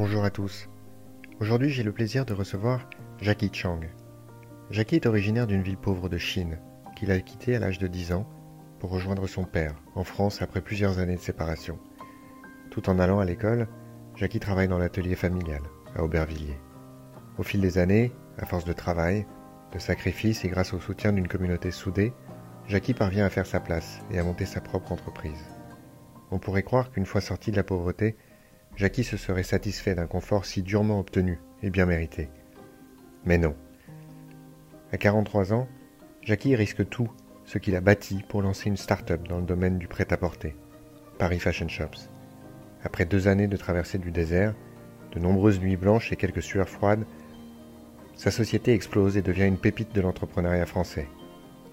Bonjour à tous. Aujourd'hui, j'ai le plaisir de recevoir Jackie Chang. Jackie est originaire d'une ville pauvre de Chine, qu'il a quittée à l'âge de 10 ans pour rejoindre son père en France après plusieurs années de séparation. Tout en allant à l'école, Jackie travaille dans l'atelier familial à Aubervilliers. Au fil des années, à force de travail, de sacrifices et grâce au soutien d'une communauté soudée, Jackie parvient à faire sa place et à monter sa propre entreprise. On pourrait croire qu'une fois sorti de la pauvreté, Jackie se serait satisfait d'un confort si durement obtenu et bien mérité. Mais non. À 43 ans, Jackie risque tout ce qu'il a bâti pour lancer une start-up dans le domaine du prêt-à-porter, Paris Fashion Shops. Après deux années de traversée du désert, de nombreuses nuits blanches et quelques sueurs froides, sa société explose et devient une pépite de l'entrepreneuriat français.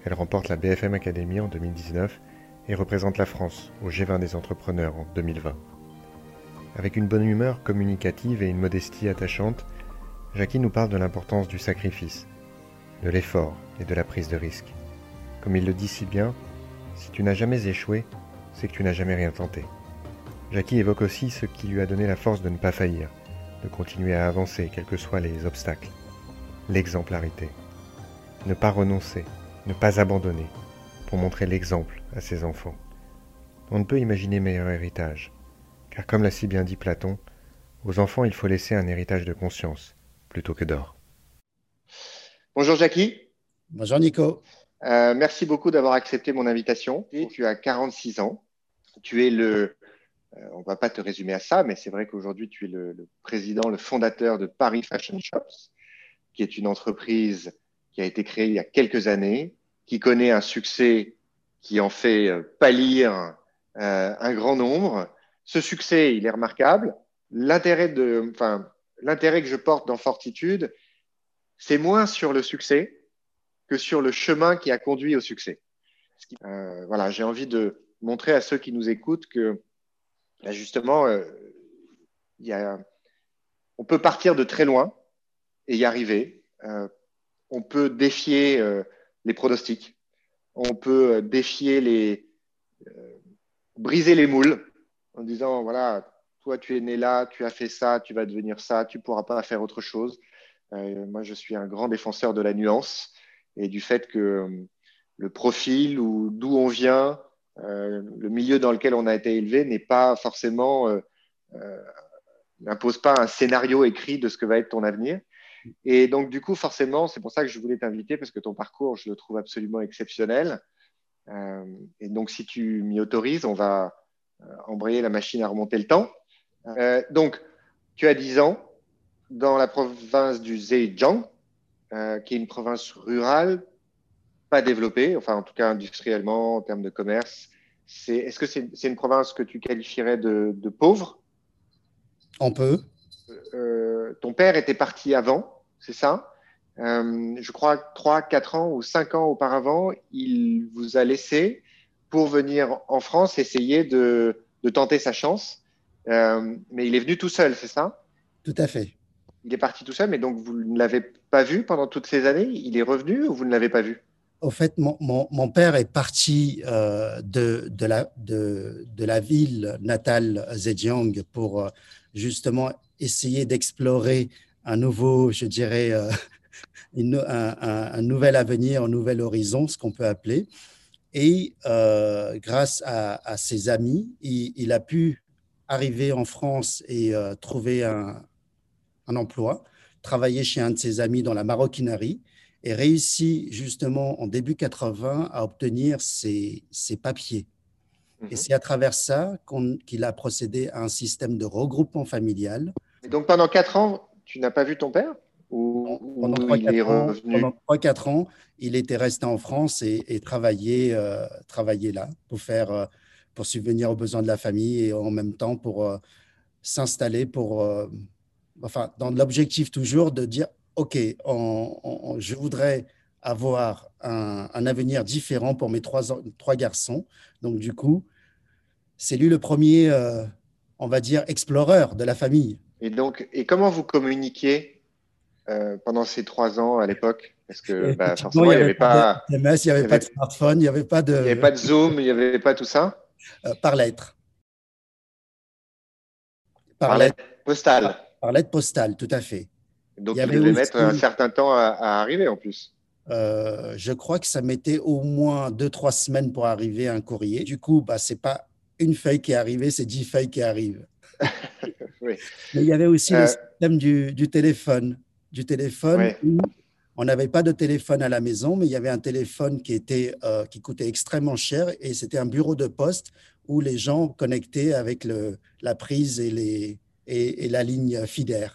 Elle remporte la BFM Academy en 2019 et représente la France au G20 des entrepreneurs en 2020. Avec une bonne humeur communicative et une modestie attachante, Jackie nous parle de l'importance du sacrifice, de l'effort et de la prise de risque. Comme il le dit si bien, si tu n'as jamais échoué, c'est que tu n'as jamais rien tenté. Jackie évoque aussi ce qui lui a donné la force de ne pas faillir, de continuer à avancer quels que soient les obstacles. L'exemplarité. Ne pas renoncer, ne pas abandonner, pour montrer l'exemple à ses enfants. On ne peut imaginer meilleur héritage, car comme l'a si bien dit Platon, aux enfants il faut laisser un héritage de conscience plutôt que d'or. Bonjour Jackie. Bonjour Nico. Euh, merci beaucoup d'avoir accepté mon invitation. Tu as 46 ans. Tu es le, euh, on ne va pas te résumer à ça, mais c'est vrai qu'aujourd'hui tu es le, le, président, le fondateur de Paris Fashion Shops, qui est une entreprise qui a été créée il y a quelques années, qui connaît un succès qui en fait euh, pâlir euh, un grand nombre. Ce succès, il est remarquable. L'intérêt de, enfin, l'intérêt que je porte dans Fortitude, c'est moins sur le succès que sur le chemin qui a conduit au succès. Euh, voilà, j'ai envie de montrer à ceux qui nous écoutent que là, justement, euh, y a, on peut partir de très loin et y arriver. Euh, on peut défier euh, les pronostics. On peut défier les, briser les moules en disant voilà, toi tu es né là, tu as fait ça, tu vas devenir ça, tu pourras pas faire autre chose. Euh, moi, je suis un grand défenseur de la nuance et du fait que euh, le profil ou d'où on vient, euh, le milieu dans lequel on a été élevé n'est pas forcément n'impose pas un scénario écrit de ce que va être ton avenir. Et donc, du coup, forcément, c'est pour ça que je voulais t'inviter, parce que ton parcours, je le trouve absolument exceptionnel. Et donc, si tu m'y autorises, on va embrayer la machine à remonter le temps. Euh, donc, tu as 10 ans dans la province du Zhejiang, qui est une province rurale, pas développée, enfin, en tout cas industriellement, en termes de commerce. Est-ce que c'est une province que tu qualifierais de, de pauvre? On peut. ton père était parti avant c'est ça? Euh, Je crois 3, 4 ans ou 5 ans auparavant, il vous a laissé pour venir en France essayer de, de tenter sa chance. Euh, mais il est venu tout seul, c'est ça? Tout à fait. Il est parti tout seul, mais donc vous ne l'avez pas vu pendant toutes ces années? Il est revenu ou vous ne l'avez pas vu? Au fait, mon, mon, mon, père est parti euh, de, de, la, de, de, la ville natale Zhejiang pour euh, justement essayer d'explorer un nouveau, je dirais, une, un, un, un, nouvel avenir, un nouvel horizon, ce qu'on peut appeler. Et euh, grâce à, à, ses amis, il, il, a pu arriver en France et euh, trouver un, un, emploi, travailler chez un de ses amis dans la maroquinerie et réussi justement en début 80 à obtenir ses, ses papiers. Et c'est à travers ça qu'il a procédé à un système de regroupement familial. Et donc pendant quatre ans, tu n'as pas vu ton père? Ou, pendant 3-4 ans, ans, il était resté en France et, et travaillait, euh, travaillait là pour faire euh, pour subvenir aux besoins de la famille et en même temps pour euh, s'installer pour euh, enfin dans l'objectif toujours de dire ok on, on, je voudrais avoir un, un, avenir différent pour mes trois, trois garçons. Donc du coup c'est lui le premier on va dire explorer de la famille. Et donc, et comment vous communiquiez euh, pendant ces trois ans à l'époque Parce que bah, forcément, il n'y avait, pas de SMS, il n'y avait, pas de smartphone, il n'y avait pas de. Il n'y avait pas de Zoom, il n'y avait pas tout ça? Euh, Par lettre. Par, par lettre postale. Par, Par lettre postale, tout à fait. Donc, il, devait mettre un certain temps à, arriver en plus. Euh, je crois que ça mettait au moins deux, trois semaines pour arriver un courrier. Du coup, bah, ce n'est pas une feuille qui est arrivée, c'est dix feuilles qui arrivent. Mais il y avait aussi le système du, du, téléphone. Du téléphone on n'avait pas de téléphone à la maison, mais il y avait un téléphone qui, était, euh, qui coûtait extrêmement cher et c'était un bureau de poste où les gens connectaient avec le, la prise et, les, et, la ligne FIDER.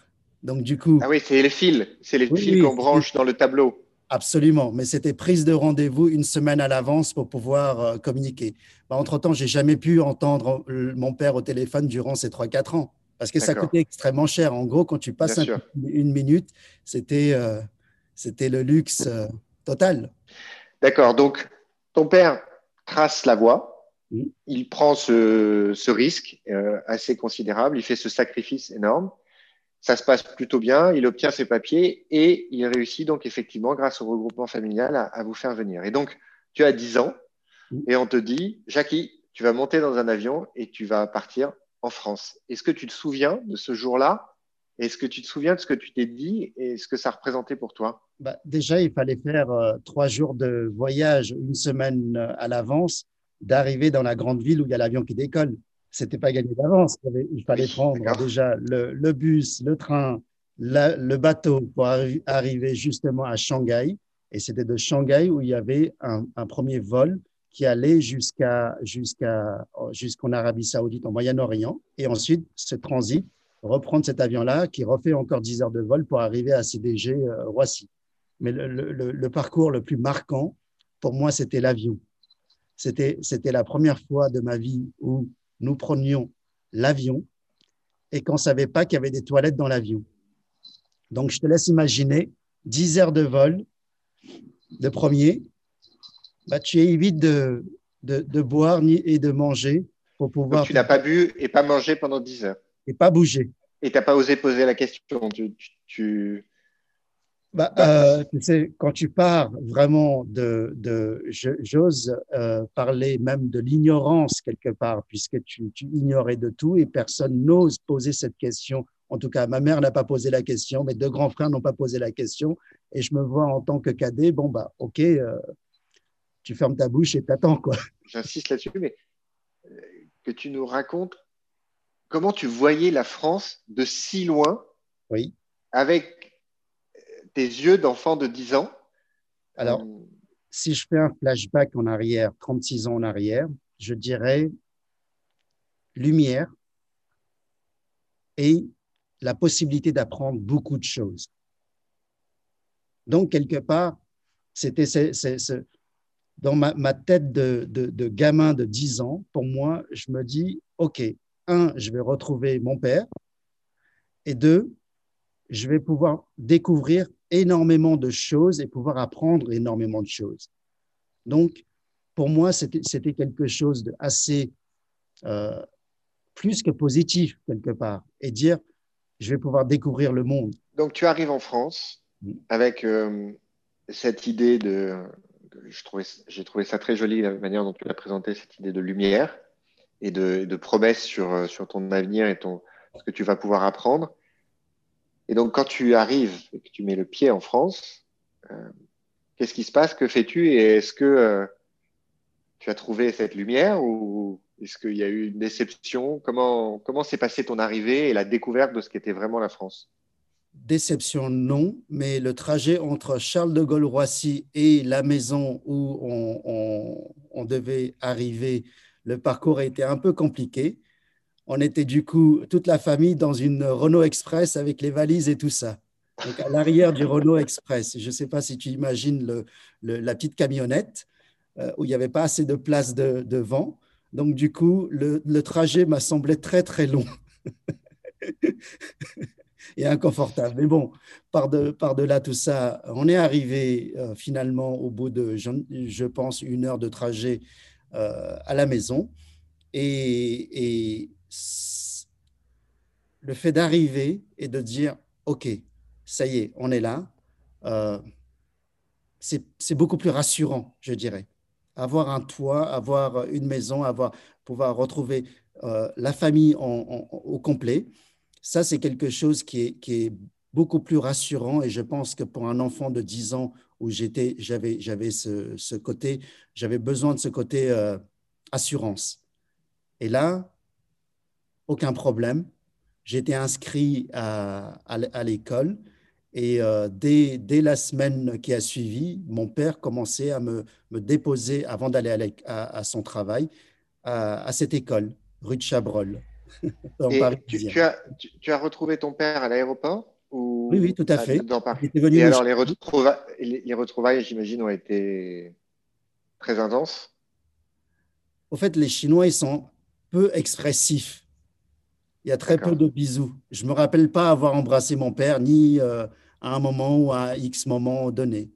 Donc, du coup. Ah oui, c'est les fils. C'est les fils qu'on branche dans le tableau. Absolument, mais c'était prise de rendez-vous une semaine à l'avance pour pouvoir euh, communiquer. Bah, entre-temps, j'ai jamais pu entendre mon père au téléphone durant ces 3-4 ans parce que ça coûtait extrêmement cher. En gros, quand tu passes une minute, c'était euh, c'était le luxe euh, total. D'accord. Donc, ton père trace la voie. Il prend ce, risque euh, assez considérable. Il fait ce sacrifice énorme. Ça se passe plutôt bien. Il obtient ses papiers et il réussit donc effectivement, grâce au regroupement familial, à, vous faire venir. Et donc, tu as 10 ans et on te dit, Jackie, tu vas monter dans un avion et tu vas partir en France. Est-ce que tu te souviens de ce jour-là? Est-ce que tu te souviens de ce que tu t'es dit et ce que ça représentait pour toi? Bah, Déjà, il fallait faire euh, trois jours de voyage, une semaine euh, à l'avance, d'arriver dans la grande ville où il y a l'avion qui décolle. C'était pas gagné d'avance. Il fallait prendre déjà le, bus, le train, le bateau pour arriver justement à Shanghai. Et c'était de Shanghai où il y avait un, premier vol qui allait jusqu'à jusqu'à jusqu'en Arabie Saoudite, en Moyen-Orient, et ensuite ce transit reprendre cet avion-là qui refait encore 10 heures de vol pour arriver à CDG euh, Roissy. Mais le, parcours le plus marquant, pour moi, c'était l'avion. C'était, c'était la première fois de ma vie où nous prenions l'avion et qu'on savait pas qu'il y avait des toilettes dans l'avion. Donc, je te laisse imaginer 10 heures de vol de premier. Bah, tu évites de, de, de boire et de manger pour pouvoir. Donc, tu n'as pas bu et pas mangé pendant 10 heures et pas bouger. Et tu n'as pas osé poser la question. Tu, tu, bah, euh, tu sais, quand tu pars vraiment de, de j'ose euh, parler même de l'ignorance quelque part, puisque tu, tu, ignorais de tout et personne n'ose poser cette question. En tout cas, ma mère n'a pas posé la question, mes deux grands frères n'ont pas posé la question. Et je me vois en tant que cadet, bon, bah, ok, euh, tu fermes ta bouche et t'attends, quoi. J'insiste là-dessus, mais que tu nous racontes comment tu voyais la France de si loin oui. avec tes yeux d'enfant de 10 ans Alors, euh, si je fais un flashback en arrière, 36 ans en arrière, je dirais lumière et la possibilité d'apprendre beaucoup de choses. Donc, quelque part, c'était dans ma, tête de, de, gamin de 10 ans, pour moi, je me dis, OK, un, je vais retrouver mon père, et deux, je vais pouvoir découvrir énormément de choses et pouvoir apprendre énormément de choses. Donc, pour moi, c'était quelque chose de assez euh, plus que positif quelque part, et dire, je vais pouvoir découvrir le monde. Donc, tu arrives en France mm. avec euh, cette idée de, j'ai trouvé ça très joli la manière dont tu l'as présenté, cette idée de lumière, et de, promesses sur, euh, sur ton avenir et ton, ce que tu vas pouvoir apprendre. Et donc, quand tu arrives et que tu mets le pied en France, euh, qu'est-ce qui se passe? Que fais-tu? Et est-ce que euh, tu as trouvé cette lumière ou est-ce qu'il y a eu une déception? Comment comment s'est passée ton arrivée et la découverte de ce qu'était vraiment la France? Déception, non, mais le trajet entre Charles de Gaulle-Roissy et la maison où on, devait arriver le parcours a été un peu compliqué. On était du coup toute la famille dans une Renault Express avec les valises et tout ça. Donc à l'arrière du Renault Express. Je ne sais pas si tu imagines la petite camionnette euh, où il n'y avait pas assez de place devant. Donc du coup, le, trajet m'a semblé très très long. et inconfortable. Mais bon, par-delà par tout ça, on est arrivé euh, finalement au bout de, je, pense, une heure de trajet euh, à la maison. Et, le fait d'arriver et de dire, OK, ça y est, on est là, euh, c'est beaucoup plus rassurant, je dirais. Avoir un toit, avoir une maison, avoir, pouvoir retrouver la famille au complet ça, c'est quelque chose qui est, beaucoup plus rassurant et je pense que pour un enfant de 10 ans où j'étais, j'avais, j'avais ce, côté, j'avais besoin de ce côté euh, assurance. Et là, aucun problème. J'étais inscrit à, à, l'école et euh, dès, dès, la semaine qui a suivi, mon père commençait à me, me déposer avant d'aller à, à, son travail à, cette école, rue de Chabrol. tu, tu, as, tu, as, retrouvé ton père à l'aéroport oui, oui, tout à fait. Et alors, les retrouvailles, les retrouvailles j'imagine, ont été très intenses Au fait, les Chinois, ils sont peu expressifs. Il y a très peu de bisous. Je ne me rappelle pas avoir embrassé mon père, ni euh, à un moment ou à X moment donné.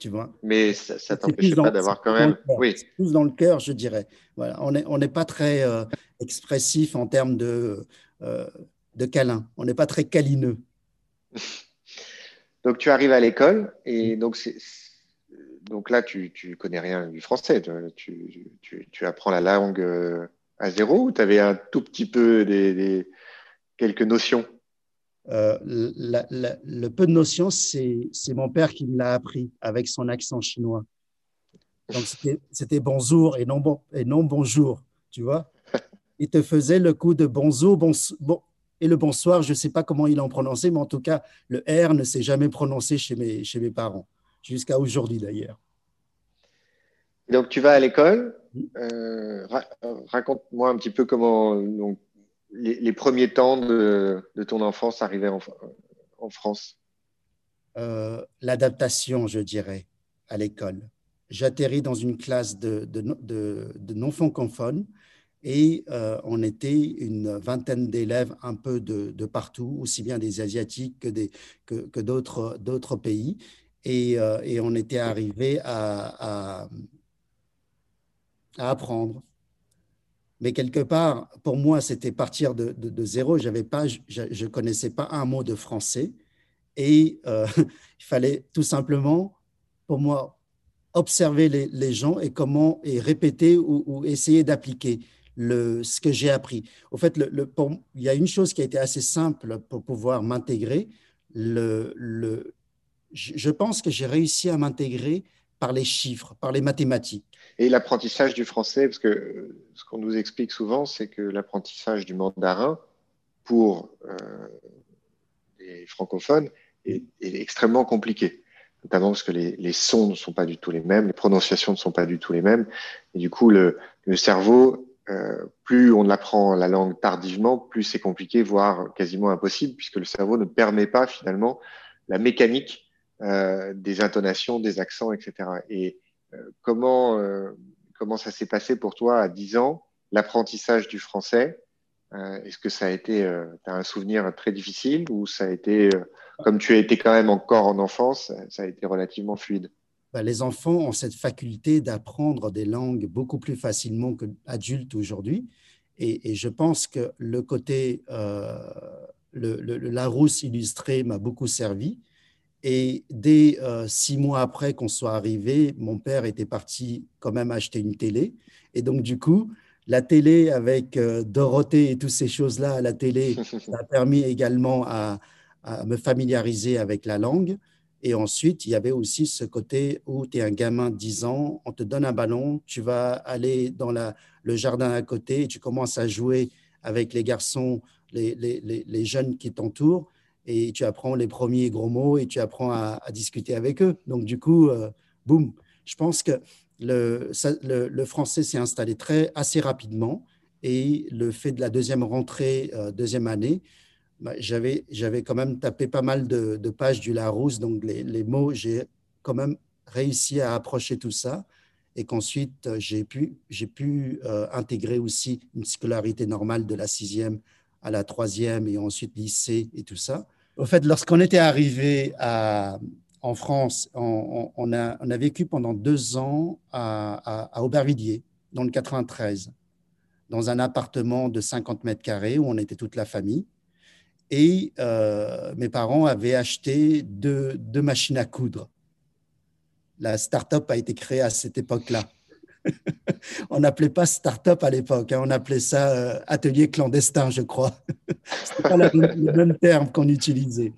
Tu vois Mais ça ne t'empêche pas d'avoir quand même. Oui. Plus dans le cœur, je dirais. Voilà. On n'est on pas très euh, expressif en termes de. Euh, de câlin. On n'est pas très câlineux. donc tu arrives à l'école et donc c'est donc là tu, tu connais rien du français. Tu, tu, apprends la langue euh, à zéro ou tu avais un tout petit peu des, quelques notions? Euh, le peu de notions, c'est mon père qui me l'a appris avec son accent chinois. Donc c'était bonjour et non, bon, et non bonjour, tu vois. Il te faisait le coup de bonjour, bon, bon, et le bonsoir, je ne sais pas comment il en prononçait, mais en tout cas, le R ne s'est jamais prononcé chez mes, chez mes parents, jusqu'à aujourd'hui d'ailleurs. Donc, tu vas à l'école. Euh, raconte-moi un petit peu comment donc, les, premiers temps de, ton enfance arrivaient en, France? Euh, l'adaptation, je dirais, à l'école. J'atterris dans une classe de, non-francophones et euh, on était une vingtaine d'élèves un peu de, partout, aussi bien des Asiatiques que, d'autres, pays. Et, euh, on était arrivé à, apprendre. Mais quelque part, pour moi, c'était partir de, zéro. J'avais pas, je ne connaissais pas un mot de français. Et euh, il fallait tout simplement, pour moi, observer les, gens et comment et répéter ou, essayer d'appliquer le, ce que j'ai appris. Au fait, il y a une chose qui a été assez simple pour pouvoir m'intégrer. Je pense que j'ai réussi à m'intégrer par les chiffres, par les mathématiques. Et l'apprentissage du français, parce que ce qu'on nous explique souvent, c'est que l'apprentissage du mandarin pour euh, les francophones est, extrêmement compliqué, notamment parce que les, sons ne sont pas du tout les mêmes, les prononciations ne sont pas du tout les mêmes, et du coup le, le cerveau euh, plus on apprend la langue tardivement, plus c'est compliqué, voire quasiment impossible, puisque le cerveau ne permet pas finalement la mécanique euh, des intonations, des accents, etc. Et euh, comment, comment ça s'est passé pour toi à 10 ans, l'apprentissage du français Est-ce que ça a été, as un souvenir très difficile ou ça a été, comme tu as été quand même encore en enfance, ça a été relativement fluide? Bah, les enfants ont cette faculté d'apprendre des langues beaucoup plus facilement que adultes aujourd'hui. Et, je pense que le côté euh, le, Larousse illustré m'a beaucoup servi. Et dès euh, six mois après qu'on soit arrivé, mon père était parti quand même acheter une télé. Et donc, du coup, la télé avec euh, Dorothée et toutes ces choses-là à la télé, ça a permis également à, à, me familiariser avec la langue. Et ensuite, il y avait aussi ce côté où tu es un gamin de 10 ans, on te donne un ballon, tu vas aller dans la, le jardin à côté et tu commences à jouer avec les garçons, les, les, les jeunes qui t'entourent et tu apprends les premiers gros mots et tu apprends à, discuter avec eux. Donc, du coup, euh, boum. Je pense que le, français s'est installé très, assez rapidement et le fait de la deuxième rentrée, euh, deuxième année, bah, j'avais, j'avais quand même tapé pas mal de, pages du Larousse, donc les, mots, j'ai quand même réussi à approcher tout ça et qu'ensuite euh, j'ai pu, j'ai pu intégrer aussi une scolarité normale de la sixième à la troisième et ensuite lycée et tout ça. Au fait, lorsqu'on était arrivé en France, on, a, vécu pendant deux ans à, à, à Aubervilliers, dans le 93, dans un appartement de 50 mètres carrés où on était toute la famille. Et euh, mes parents avaient acheté deux, deux, machines à coudre. La start-up a été créée à cette époque-là. on n'appelait pas start-up à l'époque, hein. on appelait ça euh, atelier clandestin, je crois. Ce pas le même terme qu'on utilisait.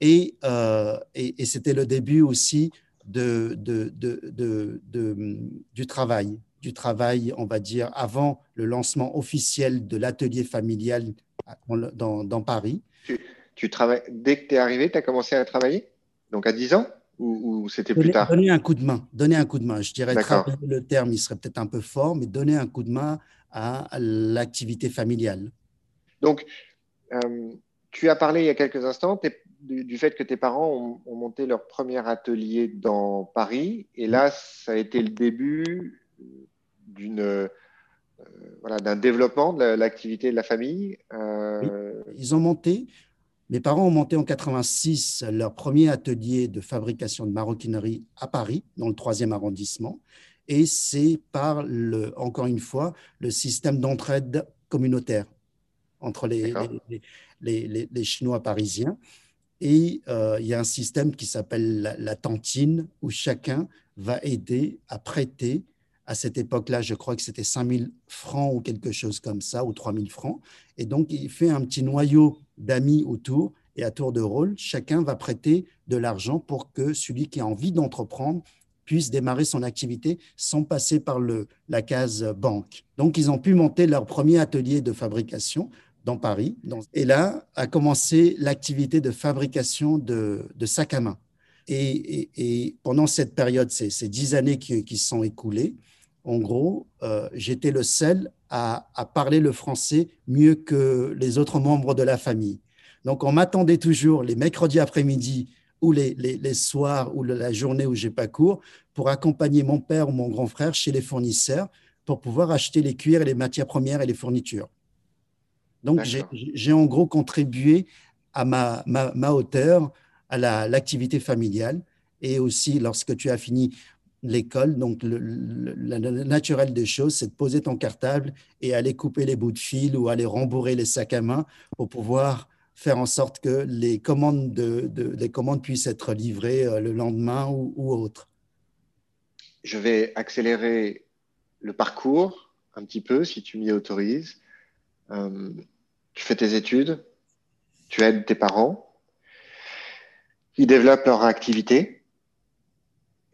Et, euh, et, c'était le début aussi de, de, de, du travail, du travail, on va dire, avant le lancement officiel de l'atelier familial dans, Paris. Tu, tu travailles, dès que tu es arrivé, tu as commencé à travailler? Donc à 10 ans? Ou, c'était plus tard? Donner un coup de main. Donner un coup de main. Je dirais le terme, il serait peut-être un peu fort, mais donner un coup de main à l'activité familiale. Donc, euh, tu as parlé il y a quelques instants du, fait que tes parents ont, monté leur premier atelier dans Paris. Et là, ça a été le début d'une euh, voilà, d'un développement de l'activité de la famille. Euh, Ils ont monté mes parents ont monté en 86 leur premier atelier de fabrication de maroquinerie à Paris, dans le troisième arrondissement. Et c'est par, le, encore une fois, le système d'entraide communautaire entre les, les, les, Chinois parisiens. Et euh, il y a un système qui s'appelle la, la, tantine, où chacun va aider à prêter. À cette époque-là, je crois que c'était 5000 francs ou quelque chose comme ça, ou 3000 francs. Et donc, il fait un petit noyau d'amis autour et à tour de rôle, chacun va prêter de l'argent pour que celui qui a envie d'entreprendre puisse démarrer son activité sans passer par le, la case banque. Donc, ils ont pu monter leur premier atelier de fabrication dans Paris. Et là a commencé l'activité de fabrication de, sacs à main. Et, pendant cette période, ces, ces dix années qui, qui sont écoulées, en gros, euh, j'étais le seul à, parler le français mieux que les autres membres de la famille. Donc, on m'attendait toujours les mercredis après-midi ou les, les, soirs ou la journée où j'ai pas cours pour accompagner mon père ou mon grand frère chez les fournisseurs pour pouvoir acheter les cuirs et les matières premières et les fournitures. Donc, j'ai en gros contribué à ma, ma, hauteur à l'activité familiale. Et aussi, lorsque tu as fini l'école. Donc, le, naturel des choses, c'est de poser ton cartable et aller couper les bouts de fil ou aller rembourrer les sacs à main pour pouvoir faire en sorte que les commandes, de, commandes puissent être livrées euh, le lendemain ou, autre. Je vais accélérer le parcours un petit peu, si tu m'y autorises. Euh, tu fais tes études, tu aides tes parents, ils développent leur activité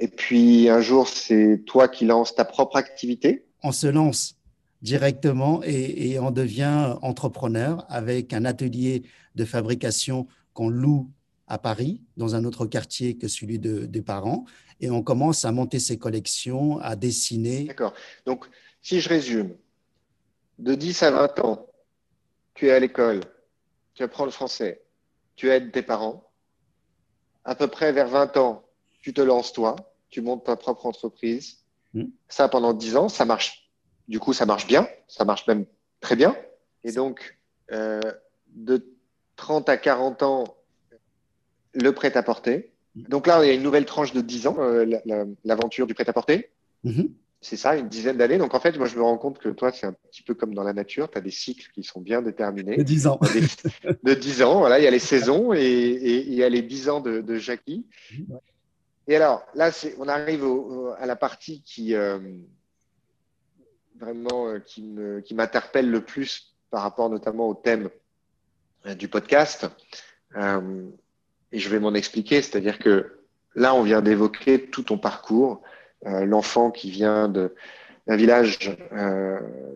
et puis un jour, c'est toi qui lances ta propre activité. On se lance directement et, on devient entrepreneur avec un atelier de fabrication qu'on loue à Paris, dans un autre quartier que celui de, des parents. Et on commence à monter ses collections, à dessiner. D'accord. Donc, si je résume, de 10 à 20 ans, tu es à l'école, tu apprends le français, tu aides tes parents. À peu près vers 20 ans, tu te lances toi tu montes ta propre entreprise. Hmm. Ça pendant 10 ans, ça marche. Du coup, ça marche bien, ça marche même très bien. Et donc, euh, de 30 à 40 ans, le prêt-à-porter. Hmm. Donc là, il y a une nouvelle tranche de 10 ans, euh, l'aventure du prêt-à-porter. Hmm. C'est ça, une dizaine d'années. Donc en fait, moi, je me rends compte que toi, c'est un petit peu comme dans la nature. Tu as des cycles qui sont bien déterminés. De 10 ans. de 10 ans, voilà. Il y a les saisons et, il y a les 10 ans de, de Jackie. Et alors, là, on arrive à la partie qui euh, vraiment euh, qui m'interpelle le plus par rapport notamment au thème euh, du podcast. et je vais m'en expliquer, c'est-à-dire que là, on vient d'évoquer tout ton parcours, l'enfant qui vient d'un village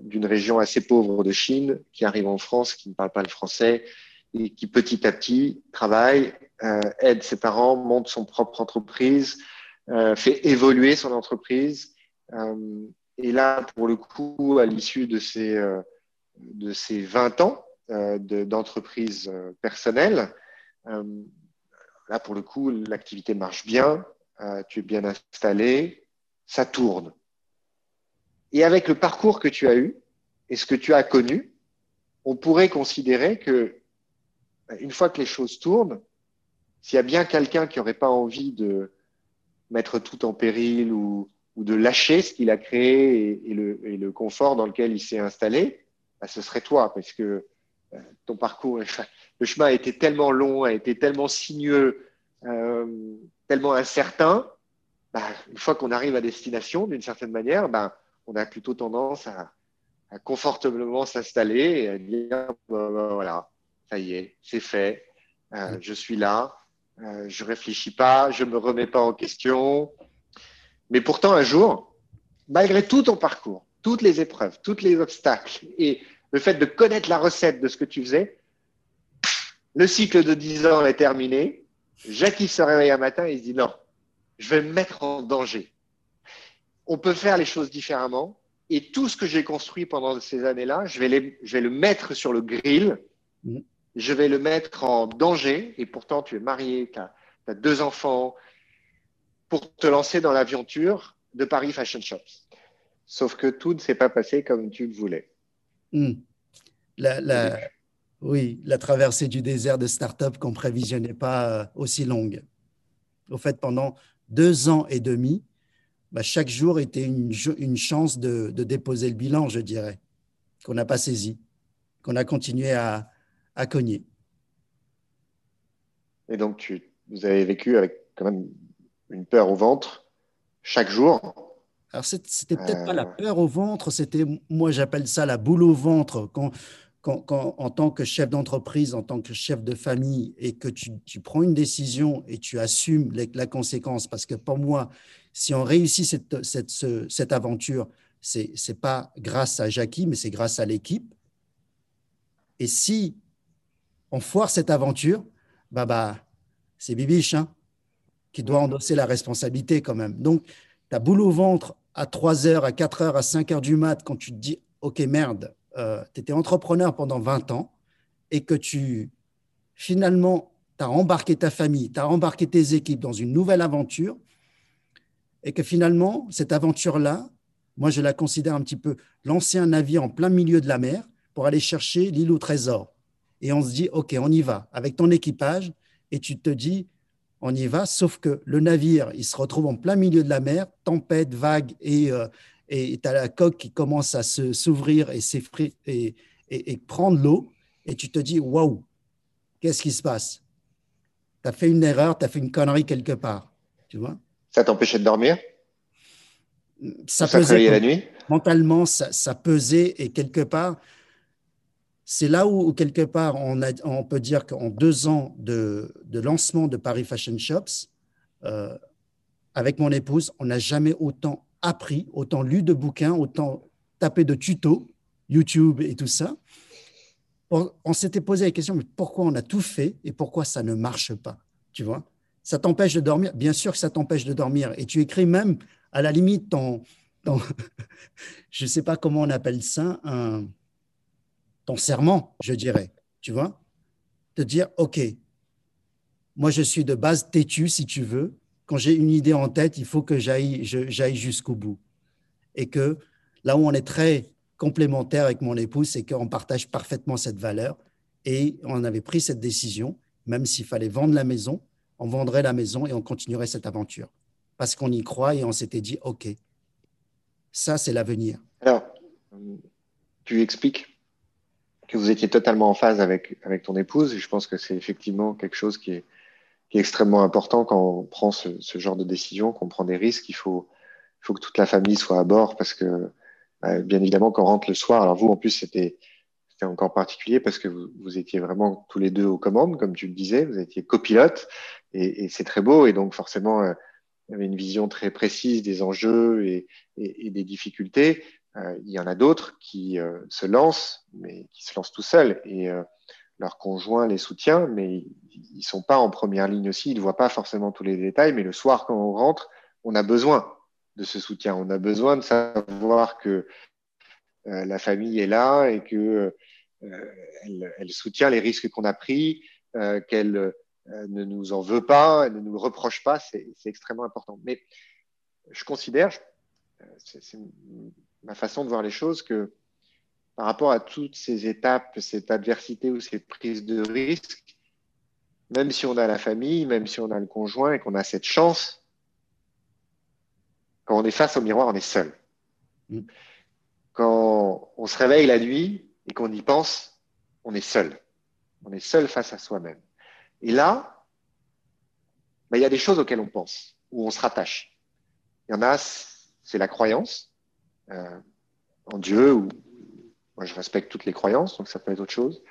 d'une région assez pauvre de Chine, qui arrive en France, qui ne parle pas le français, et qui petit à petit travaille, euh, aide ses parents, monte son propre entreprise, euh, fait évoluer son entreprise. Euh, et là, pour le coup, à l'issue de ces, de ces 20 ans d'entreprise personnelle, là, pour le coup, l'activité marche bien, tu es bien installé, ça tourne. Et avec le parcours que tu as eu et ce que tu as connu, on pourrait considérer que une fois que les choses tournent, s'il y a bien quelqu'un qui n'aurait pas envie de mettre tout en péril ou, de lâcher ce qu'il a créé et, le, confort dans lequel il s'est installé, bah, ce serait toi, parce que euh, ton parcours, le chemin a été tellement long, a été tellement sinueux, euh, tellement incertain, bah, une fois qu'on arrive à destination, d'une certaine manière, on a plutôt tendance à, confortablement s'installer et à dire voilà, ça y est, c'est fait, euh, je suis là, euh, je réfléchis pas, je me remets pas en question. Mais pourtant, un jour, malgré tout ton parcours, toutes les épreuves, tous les obstacles et le fait de connaître la recette de ce que tu faisais, le cycle de 10 ans est terminé. Jackie se réveille un matin et il se dit non, je vais me mettre en danger. On peut faire les choses différemment et tout ce que j'ai construit pendant ces années-là, je vais, je vais le mettre sur le grill. Je vais le mettre en danger et pourtant tu es marié, tu as, deux enfants pour te lancer dans l'aventure de Paris Fashion Shops. Sauf que tout ne s'est pas passé comme tu le voulais. Mm. La, oui, la traversée du désert de start-up qu'on prévisionnait pas euh, aussi longue. Au fait, pendant deux ans et demi, bah, chaque jour était une, une chance de, de, déposer le bilan, je dirais, qu'on n'a pas saisi, qu'on a continué à, à, cogner. Et donc, tu, vous avez vécu avec quand même une peur au ventre chaque jour alors, c'était peut-être pas la euh. peur au ventre, c'était, moi j'appelle ça la boule au ventre. Quand, quand, en tant que chef d'entreprise, en tant que chef de famille, et que tu, prends une décision et tu assumes la conséquence, parce que pour moi, si on réussit cette, cette, cette aventure, ce n'est pas grâce à Jackie, mais c'est grâce à l'équipe. Et si on foire cette aventure, bah, bah, c'est Bibiche hein, qui doit endosser la responsabilité quand même. Donc, ta boule au ventre à 3 heures, à 4 heures, à 5 heures du mat, quand tu te dis, OK, merde, euh, tu étais entrepreneur pendant 20 ans et que tu, finalement, tu as embarqué ta famille, tu as embarqué tes équipes dans une nouvelle aventure et que finalement, cette aventure-là, moi, je la considère un petit peu lancer un navire en plein milieu de la mer pour aller chercher l'île au trésor. Et on se dit, OK, on y va avec ton équipage. Et tu te dis, on y va, sauf que le navire, il se retrouve en plein milieu de la mer, tempête, vague et, euh, et tu as la coque qui commence à s'ouvrir et, et, et, et prendre l'eau, et tu te dis, waouh, qu'est-ce qui se passe? Tu as fait une erreur, tu as fait une connerie quelque part. Tu vois? Ça t'empêchait de dormir? Ça, pesait. la nuit? Mentalement, ça, ça, pesait, et quelque part, c'est là où, quelque part, on, peut dire qu'en deux ans de, de, lancement de Paris Fashion Shops, euh, avec mon épouse, on n'a jamais autant appris, autant lu de bouquins, autant tapé de tutos, YouTube et tout ça. On, s'était posé la question, mais pourquoi on a tout fait et pourquoi ça ne marche pas Tu vois? Ça t'empêche de dormir? Bien sûr que ça t'empêche de dormir. Et tu écris même, à la limite, ton, je ne sais pas comment on appelle ça, un, ton serment, je dirais. Tu vois? Te dire, OK, moi je suis de base têtu, si tu veux, quand j'ai une idée en tête, il faut que j'aille jusqu'au bout. Et que là où on est très complémentaire avec mon épouse, c'est qu'on partage parfaitement cette valeur. Et on avait pris cette décision, même s'il fallait vendre la maison, on vendrait la maison et on continuerait cette aventure. Parce qu'on y croit et on s'était dit, OK, ça c'est l'avenir. Alors, tu expliques? Que vous étiez totalement en phase avec, avec ton épouse je pense que c'est effectivement quelque chose qui est, qui est extrêmement important quand on prend ce, ce genre de décision, qu'on prend des risques. Il faut, faut que toute la famille soit à bord parce que, bah, bien évidemment, quand on rentre le soir, alors vous, en plus, c'était encore particulier parce que vous, vous, étiez vraiment tous les deux aux commandes, comme tu le disais, vous étiez copilote et, et c'est très beau et donc forcément, euh, il y avait une vision très précise des enjeux et, et des difficultés. Euh, il y en a d'autres qui euh, se lancent, mais qui se lancent tout seuls. Et euh, leur conjoint les soutient, mais ils sont pas en première ligne aussi, ils ne voient pas forcément tous les détails, mais le soir, quand on rentre, on a besoin de ce soutien, on a besoin de savoir que la famille est là et que euh, elle, soutient les risques qu'on a pris, qu'elle ne nous en veut pas, elle ne nous reproche pas, c'est extrêmement important. Mais je considère, ma façon de voir les choses, que par rapport à toutes ces étapes, cette adversité ou cette prise de risque, même si on a la famille, même si on a le conjoint et qu'on a cette chance, quand on est face au miroir, on est seul. Mm. Quand on se réveille la nuit et qu'on y pense, on est seul. On est seul face à soi-même. Et là, bah, il y a des choses auxquelles on pense, où on se rattache. Il y en a, c'est la croyance euh, en Dieu, ou moi je respecte toutes les croyances, donc ça peut être autre chose.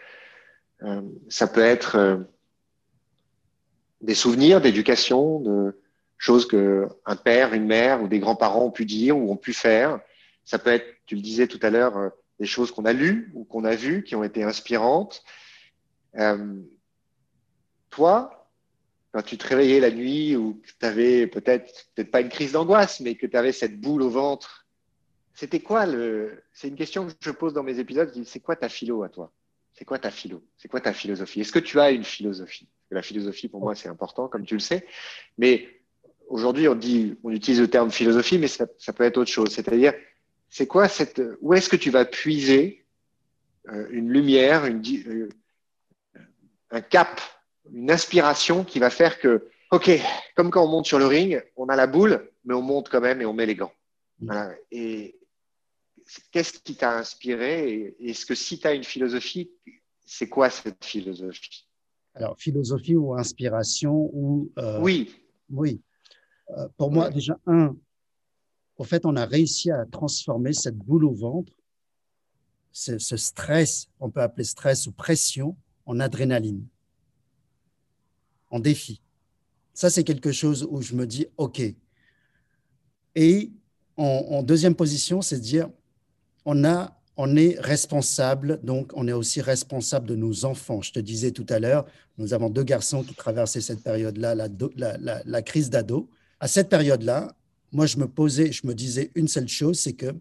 Euh, ça peut être euh, des souvenirs d'éducation, de choses que un père, une mère ou des grands-parents ont pu dire ou ont pu faire. Ça peut être, tu le disais tout à l'heure, des choses qu'on a lues ou qu'on a vues qui ont été inspirantes. Toi, quand tu te réveillais la nuit ou que tu avais peut-être, peut-être pas une crise d'angoisse, mais que tu avais cette boule au ventre, c'était quoi le. C'est une question que je pose dans mes épisodes. C'est quoi ta philo à toi? C'est quoi ta philo? C'est quoi ta philosophie? Est-ce que tu as une philosophie? La philosophie, pour moi, c'est important, comme tu le sais. Mais aujourd'hui, on dit, on utilise le terme philosophie, mais ça, ça peut être autre chose. C'est-à-dire, c'est quoi cette, où est-ce que tu vas puiser euh, une lumière, une, euh, un cap, une inspiration qui va faire que, ok, comme quand on monte sur le ring, on a la boule, mais on monte quand même et on met les gants. Mm. Voilà. Et qu'est-ce qui t'a inspiré Est-ce que si tu as une philosophie, c'est quoi cette philosophie? Alors, philosophie ou inspiration ou euh, oui, oui. Euh, pour moi, déjà un, en fait, on a réussi à transformer cette boule au ventre, ce, ce stress, on peut appeler stress ou pression, en adrénaline, en défi. Ça, c'est quelque chose où je me dis, OK. Et en, deuxième position, c'est de dire, on, a, on est responsable, donc on est aussi responsable de nos enfants. Je te disais tout à l'heure, nous avons deux garçons qui traversaient cette période-là, la, la, la, crise d'ado. À cette période-là, moi, je me posais, je me disais une seule chose, c'est que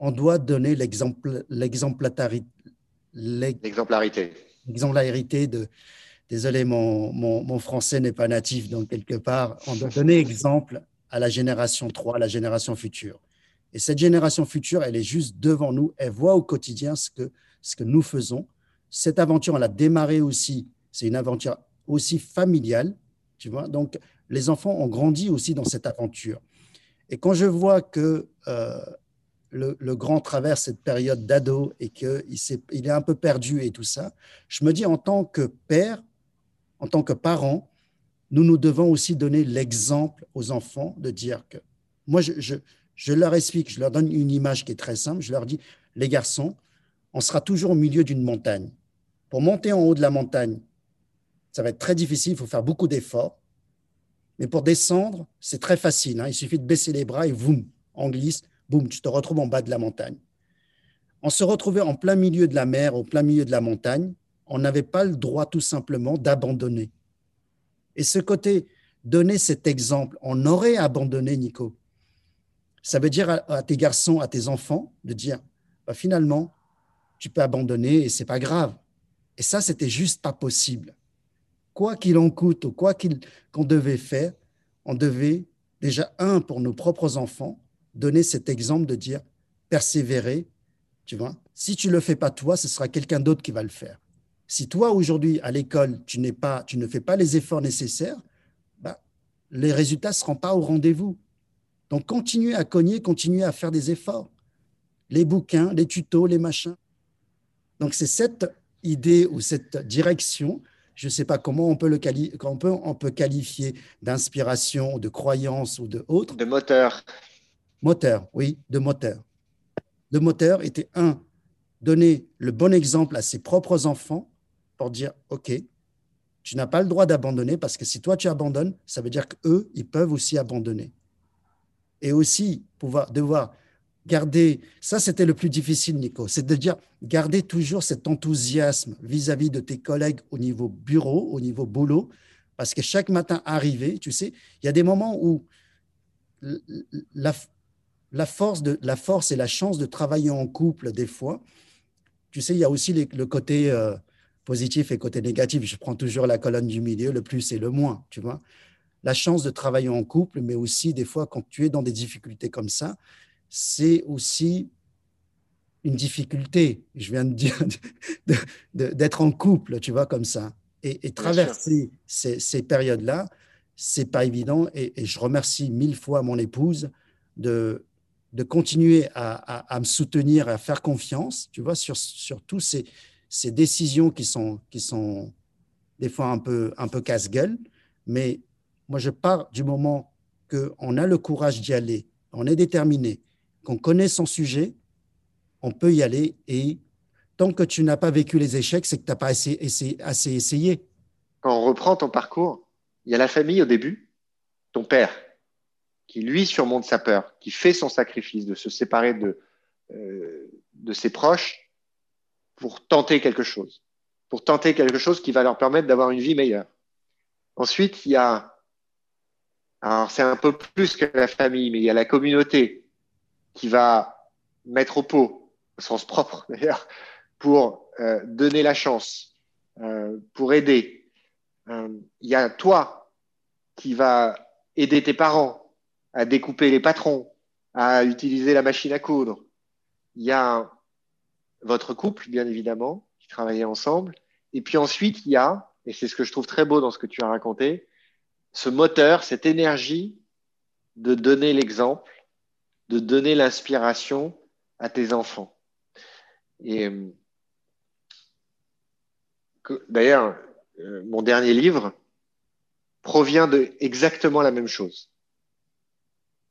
on doit donner l'exemplarité. L'exemplarité l'exemplarité de. Désolé, mon, mon, français n'est pas natif, donc quelque part, on doit donner exemple à la génération 3, à la génération future. Et cette génération future, elle est juste devant nous, elle voit au quotidien ce que, ce que nous faisons. Cette aventure, elle a démarré aussi, c'est une aventure aussi familiale, tu vois. Donc, les enfants ont grandi aussi dans cette aventure. Et quand je vois que euh, le, grand traverse cette période d'ado et qu'il est, il est un peu perdu et tout ça, je me dis en tant que père, en tant que parent, nous nous devons aussi donner l'exemple aux enfants de dire que moi, je, leur explique, je leur donne une image qui est très simple, je leur dis, les garçons, on sera toujours au milieu d'une montagne. Pour monter en haut de la montagne, ça va être très difficile, il faut faire beaucoup d'efforts. Mais pour descendre, c'est très facile. Hein. il suffit de baisser les bras et boum, on glisse boum, tu te retrouves en bas de la montagne. On se retrouvait en plein milieu de la mer, au plein milieu de la montagne. On n'avait pas le droit tout simplement d'abandonner. Et ce côté, donner cet exemple, on aurait abandonné, Nico. Ça veut dire à, tes garçons, à tes enfants, de dire, bah, finalement, tu peux abandonner et c'est pas grave. Et ça, c'était juste pas possible. Quoi qu'il en coûte ou quoi qu'on devait faire, on devait déjà, un, pour nos propres enfants, donner cet exemple de dire persévérer, tu vois. Si tu le fais pas toi, ce sera quelqu'un d'autre qui va le faire. Si toi aujourd'hui à l'école tu tu ne fais pas les efforts nécessaires, bah, les résultats seront pas au rendez-vous. Donc continuez à cogner, continuez à faire des efforts. Les bouquins, les tutos, les machins. Donc c'est cette idée ou cette direction je ne sais pas comment on peut le on peut, on peut qualifier d'inspiration, de croyance ou de autre. De moteur. Moteur, oui, de moteur. Le moteur était un, donner le bon exemple à ses propres enfants pour dire, OK, tu n'as pas le droit d'abandonner parce que si toi tu abandonnes, ça veut dire qu'eux, ils peuvent aussi abandonner. Et aussi pouvoir devoir garder, ça c'était le plus difficile, Nico, c'est de dire garder toujours cet enthousiasme vis-à-vis de tes collègues au niveau bureau, au niveau boulot, parce que chaque matin arrivé, tu sais, il y a des moments où la, force, de, la force et la chance de travailler en couple, des fois, tu sais, il y a aussi le côté euh, positif et côté négatif. Je prends toujours la colonne du milieu, le plus et le moins, tu vois. La chance de travailler en couple, mais aussi des fois, quand tu es dans des difficultés comme ça, c'est aussi une difficulté, je viens de dire, d'être en couple, tu vois, comme ça. Et, traverser ces, périodes-là, c'est pas évident. Et, et, je remercie mille fois mon épouse de, de continuer à, me soutenir, à faire confiance, tu vois, sur, sur toutes ces, ces, décisions qui sont, qui sont des fois un peu, un peu casse-gueule. Mais moi, je pars du moment qu'on a le courage d'y aller, on est déterminé, qu'on connaît son sujet, on peut y aller. Et tant que tu n'as pas vécu les échecs, c'est que tu n'as pas assez, essayé. Quand on reprend ton parcours, il y a la famille au début, ton père, qui lui surmonte sa peur, qui fait son sacrifice de se séparer de, euh, de ses proches pour tenter quelque chose, pour tenter quelque chose qui va leur permettre d'avoir une vie meilleure. Ensuite, il y a, alors c'est un peu plus que la famille, mais il y a la communauté qui va mettre au pot, au sens propre d'ailleurs, pour euh, donner la chance, euh, pour aider. Euh, il y a toi qui va aider tes parents à découper les patrons, à utiliser la machine à coudre. Il y a votre couple, bien évidemment, qui travaillait ensemble. Et puis ensuite, il y a, et c'est ce que je trouve très beau dans ce que tu as raconté, ce moteur, cette énergie de donner l'exemple, de donner l'inspiration à tes enfants. Et d'ailleurs, euh, mon dernier livre provient de exactement la même chose.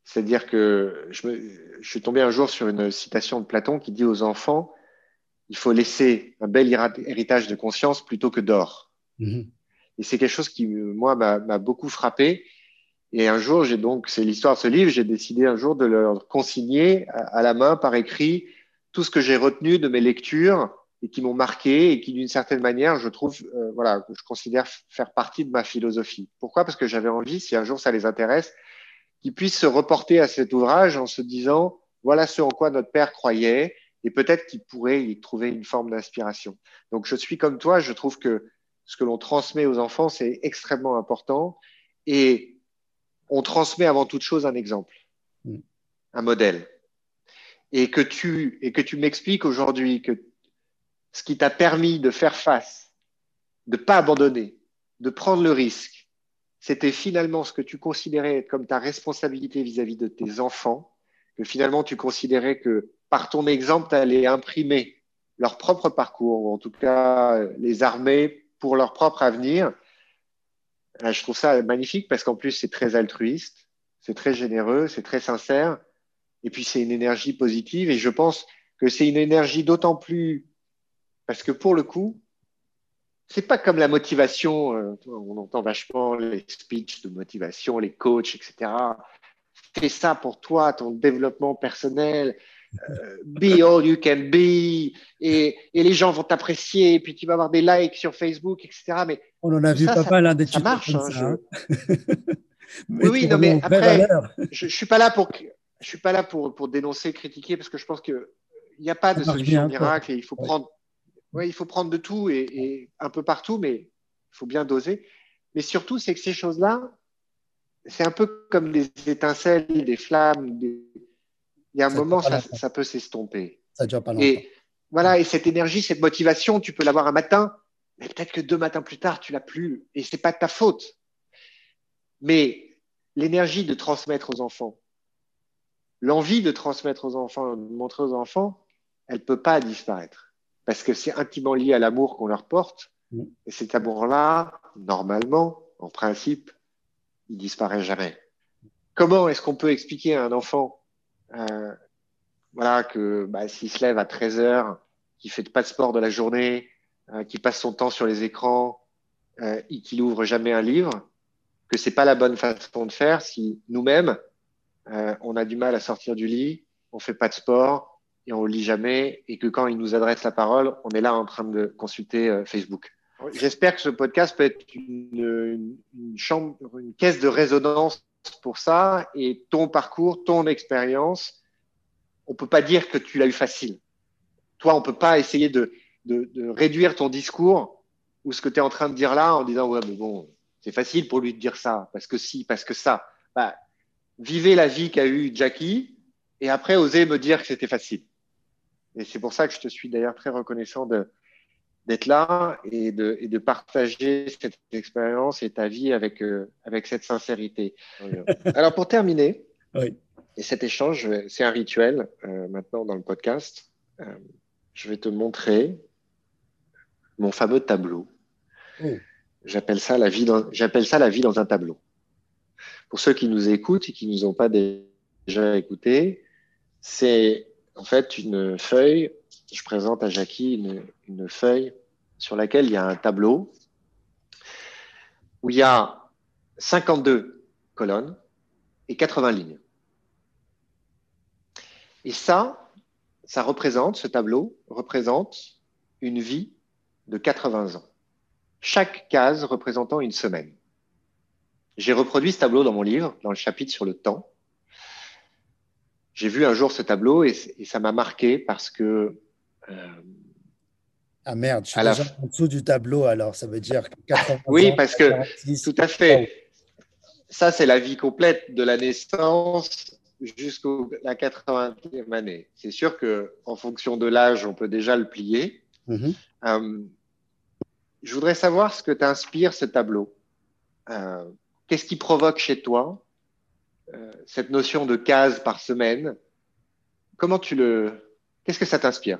C'est-à-dire que je suis tombé un jour sur une citation de Platon qui dit aux enfants il faut laisser un bel héritage de conscience plutôt que d'or. Mm-hmm. Et c'est quelque chose qui, moi, m'a beaucoup frappé. Et un jour, j'ai donc, c'est l'histoire de ce livre, j'ai décidé un jour de leur consigner à, la main, par écrit, tout ce que j'ai retenu de mes lectures et qui m'ont marqué et qui, d'une certaine manière, je trouve, euh, voilà, je considère faire partie de ma philosophie. Pourquoi? Parce que j'avais envie, si un jour ça les intéresse, qu'ils puissent se reporter à cet ouvrage en se disant, voilà ce en quoi notre père croyait, et peut-être qu'ils pourraient y trouver une forme d'inspiration. Donc, je suis comme toi, je trouve que ce que l'on transmet aux enfants, c'est extrêmement important. Et on transmet avant toute chose un exemple, mm. un modèle. Et que tu, et que tu m'expliques aujourd'hui que ce qui t'a permis de faire face, de pas abandonner, de prendre le risque, c'était finalement ce que tu considérais comme ta responsabilité vis-à-vis -vis de tes enfants, que finalement tu considérais que par ton exemple, tu allais imprimer leur propre parcours, ou en tout cas les armer pour leur propre avenir. Euh, je trouve ça magnifique parce qu'en plus, c'est très altruiste, c'est très généreux, c'est très sincère. Et puis, c'est une énergie positive. Et je pense que c'est une énergie d'autant plus parce que pour le coup, c'est pas comme la motivation. Euh, on entend vachement les speeches de motivation, les coachs, etc. Fais ça pour toi, ton développement personnel. Euh, be all you can be. Et, et les gens vont t'apprécier. Et puis tu vas avoir des likes sur Facebook etc mais on en a vu pas mal hein, des ça marche hein, hein. oui, oui non mais après je, je suis pas là pour je suis pas là pour, pour dénoncer critiquer parce que je pense que il n'y a pas de solution miracle et il faut prendre ouais, il faut prendre de tout et, et un peu partout mais il faut bien doser. Mais surtout c'est que ces choses là c'est un peu comme des étincelles des flammes des il y a un moment, ça, ça, peut s'estomper. Ça dure pas longtemps. Et voilà, et cette énergie, cette motivation, tu peux l'avoir un matin, mais peut-être que deux matins plus tard, tu l'as plus, et c'est pas de ta faute. Mais l'énergie de transmettre aux enfants, l'envie de transmettre aux enfants, de montrer aux enfants, elle peut pas disparaître, parce que c'est intimement lié à l'amour qu'on leur porte, mm. et cet amour-là, normalement, en principe, il disparaît jamais. Comment est-ce qu'on peut expliquer à un enfant euh, voilà, que bah, s'il se lève à 13 heures, qu'il fait pas de sport de la journée, euh, qu'il passe son temps sur les écrans euh, et qu'il ouvre jamais un livre, que c'est pas la bonne façon de faire si nous-mêmes euh, on a du mal à sortir du lit, on fait pas de sport et on lit jamais et que quand il nous adresse la parole, on est là en train de consulter Facebook. J'espère que ce podcast peut être une, une, chambre, une caisse de résonance pour ça et ton parcours, ton expérience, on peut pas dire que tu l'as eu facile. Toi, on peut pas essayer de, de, réduire ton discours ou ce que tu es en train de dire là en disant ouais mais bon c'est facile pour lui de dire ça parce que si parce que ça. Bah, vivez la vie qu'a eu Jackie et après osez me dire que c'était facile. Et c'est pour ça que je te suis d'ailleurs très reconnaissant de, d'être là et de, et de, partager cette expérience et ta vie avec, euh, avec cette sincérité. Alors pour terminer, oui. et cet échange, c'est un rituel euh, maintenant dans le podcast. Euh, je vais te montrer mon fameux tableau. J'appelle ça la vie dans, j'appelle ça la vie dans un tableau. pour ceux qui nous écoutent et qui ne nous ont pas déjà écoutés, c'est en fait une feuille. Je présente à Jackie une, feuille sur laquelle il y a un tableau où il y a 52 colonnes et 80 lignes. Et ça, ça représente, ce tableau représente une vie de 80 ans. Chaque case représentant une semaine. J'ai reproduit ce tableau dans mon livre, dans le chapitre sur le temps. J'ai vu un jour ce tableau et, ça m'a marqué parce que. Ah merde, je suis déjà en dessous du tableau alors, ça veut dire 80 Oui, parce que tout à fait. Ça, c'est la vie complète de la naissance jusqu'à la 80e année. C'est sûr que en fonction de l'âge, on peut déjà le plier. Mhm. Euh, je voudrais savoir ce que t'inspire ce tableau. Euh, Qu'est-ce qui provoque chez toi euh, cette notion de case par semaine? Comment tu le Qu'est-ce que ça t'inspire?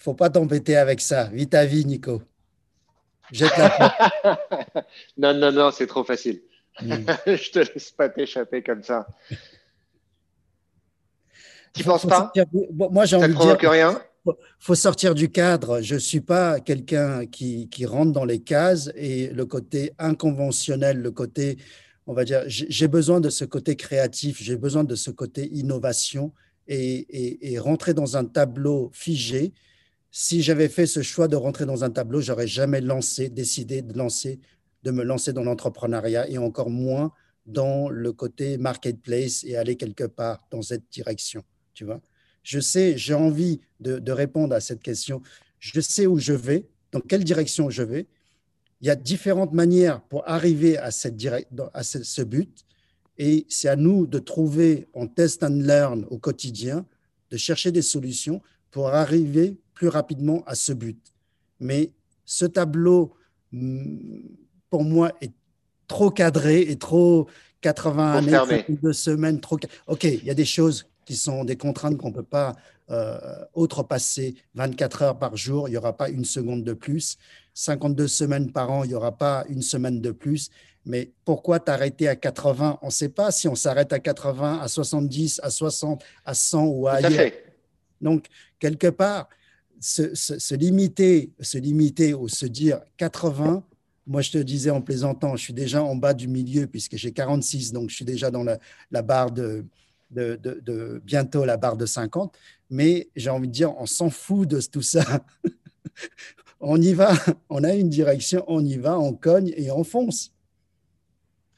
Faut pas t'embêter avec ça. Vite à vie, Nico. Jette la non, non, non, c'est trop facile. Mm. je te laisse pas t'échapper comme ça. Tu penses pas? Moi, j'ai envie de dire. rien? Faut sortir du cadre. Je ne suis pas quelqu'un qui, qui, rentre dans les cases et le côté inconventionnel, le côté, on va dire, j'ai besoin de ce côté créatif, j'ai besoin de ce côté innovation et, et, et, rentrer dans un tableau figé. Si j'avais fait ce choix de rentrer dans un tableau, j'aurais jamais lancé, décidé de lancer de me lancer dans l'entrepreneuriat et encore moins dans le côté marketplace et aller quelque part dans cette direction. Tu vois, je sais, j'ai envie de, répondre à cette question. Je sais où je vais, dans quelle direction je vais. Il y a différentes manières pour arriver à, cette à ce, but. Et c'est à nous de trouver en test and learn au quotidien, de chercher des solutions pour arriver plus rapidement à ce but. Mais ce tableau hmm, pour moi, est trop cadré et trop 80 années, de semaines, trop. OK, il y a des choses qui sont des contraintes qu'on ne peut pas euh, outrepasser. 24 heures par jour, il n'y aura pas une seconde de plus. 52 semaines par an, il n'y aura pas une semaine de plus. Mais pourquoi t'arrêter à 80 On ne sait pas si on s'arrête à 80, à 70, à 60, à 100 ou à ailleurs. Donc, quelque part, se, se, limiter, se limiter ou se dire 80, moi, je te disais en plaisantant, je suis déjà en bas du milieu puisque j'ai 46, donc je suis déjà dans la, barre de, de, bientôt la barre de 50. Mais j'ai envie de dire, on s'en fout de tout ça. on y va, on a une direction, on y va, on cogne et on fonce.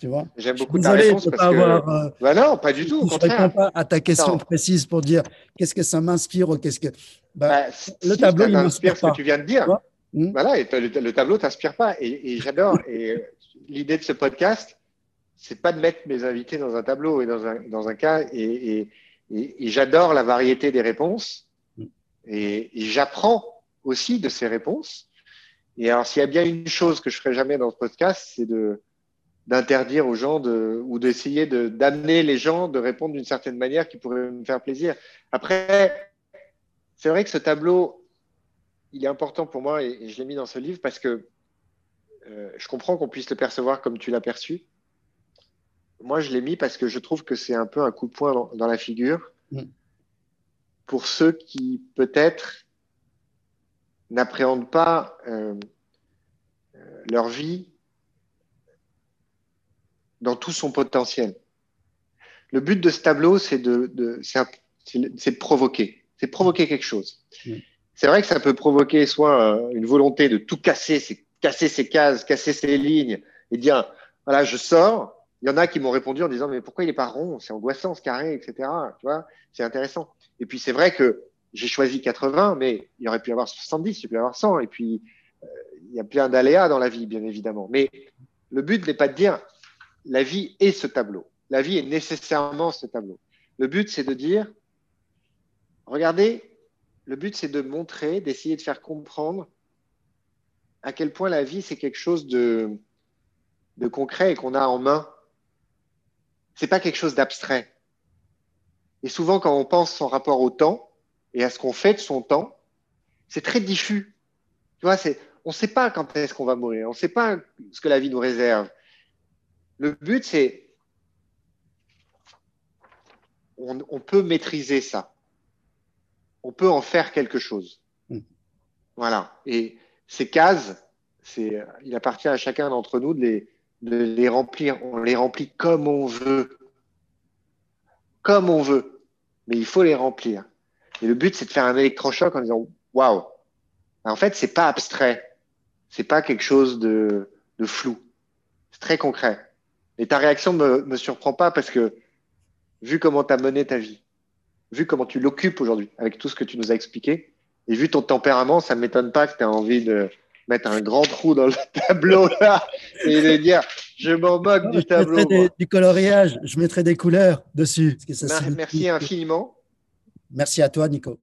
Tu vois J'aime beaucoup ta réponse parce que... Euh, bah non, pas du tout. Je ne réponds pas à ta question précise pour dire qu'est-ce que ça m'inspire ou qu'est-ce que. Bah, bah, le tableau, il m'inspire ce que tu viens de dire. Hmm? Voilà, et le, tableau t'inspire pas. Et, j'adore. et euh, l'idée de ce podcast, c'est pas de mettre mes invités dans un tableau et dans un, dans un cas. Et, j'adore la variété des réponses. Hmm. Et, j'apprends aussi de ces réponses. Et alors, s'il y a bien une chose que je ferai jamais dans ce podcast, c'est de d'interdire aux gens de, ou d'essayer de, d'amener les gens de répondre d'une certaine manière qui pourrait me faire plaisir. Après, c'est vrai que ce tableau, il est important pour moi, et, je l'ai mis dans ce livre parce que euh, je comprends qu'on puisse le percevoir comme tu l'as perçu. Moi, je l'ai mis parce que je trouve que c'est un peu un coup de poing dans, la figure mm. pour ceux qui, peut-être, n'appréhendent pas euh, euh, leur vie dans tout son potentiel. Le but de ce tableau, c'est de, de c'est provoquer, c'est provoquer quelque chose. C'est vrai que ça peut provoquer soit euh, une volonté de tout casser, casser ses cases, casser ses lignes et dire voilà, je sors. Il y en a qui m'ont répondu en disant mais pourquoi il n'est pas rond, c'est angoissant ce carré, etc. Tu vois, c'est intéressant. Et puis c'est vrai que j'ai choisi 80, mais il aurait pu y avoir 70, il aurait pu y avoir 100. Et puis euh, il y a plein d'aléas dans la vie, bien évidemment. Mais le but n'est pas de dire la vie est ce tableau. La vie est nécessairement ce tableau. Le but, c'est de dire regardez, le but, c'est de montrer, d'essayer de faire comprendre à quel point la vie, c'est quelque chose de, concret et qu'on a en main. C'est pas quelque chose d'abstrait. Et souvent, quand on pense son rapport au temps et à ce qu'on fait de son temps, c'est très diffus. Tu vois, on ne sait pas quand est-ce qu'on va mourir, on ne sait pas ce que la vie nous réserve. Le but, c'est on, peut maîtriser ça. On peut en faire quelque chose. Mm. Voilà. Et ces cases, c'est, il appartient à chacun d'entre nous de les, de les remplir. On les remplit comme on veut. Comme on veut. Mais il faut les remplir. Et le but, c'est de faire un électrochoc en disant waouh. En fait, c'est pas abstrait. C'est pas quelque chose de, de flou. C'est très concret. Et ta réaction me, me surprend pas parce que vu comment tu as mené ta vie, vu comment tu l'occupes aujourd'hui avec tout ce que tu nous as expliqué, et vu ton tempérament, ça ne m'étonne pas que tu aies envie de mettre un grand trou dans le tableau là et de dire je m'en moque du tableau. du coloriage, je mettrai des couleurs dessus. merci infiniment. Merci à toi, Nico.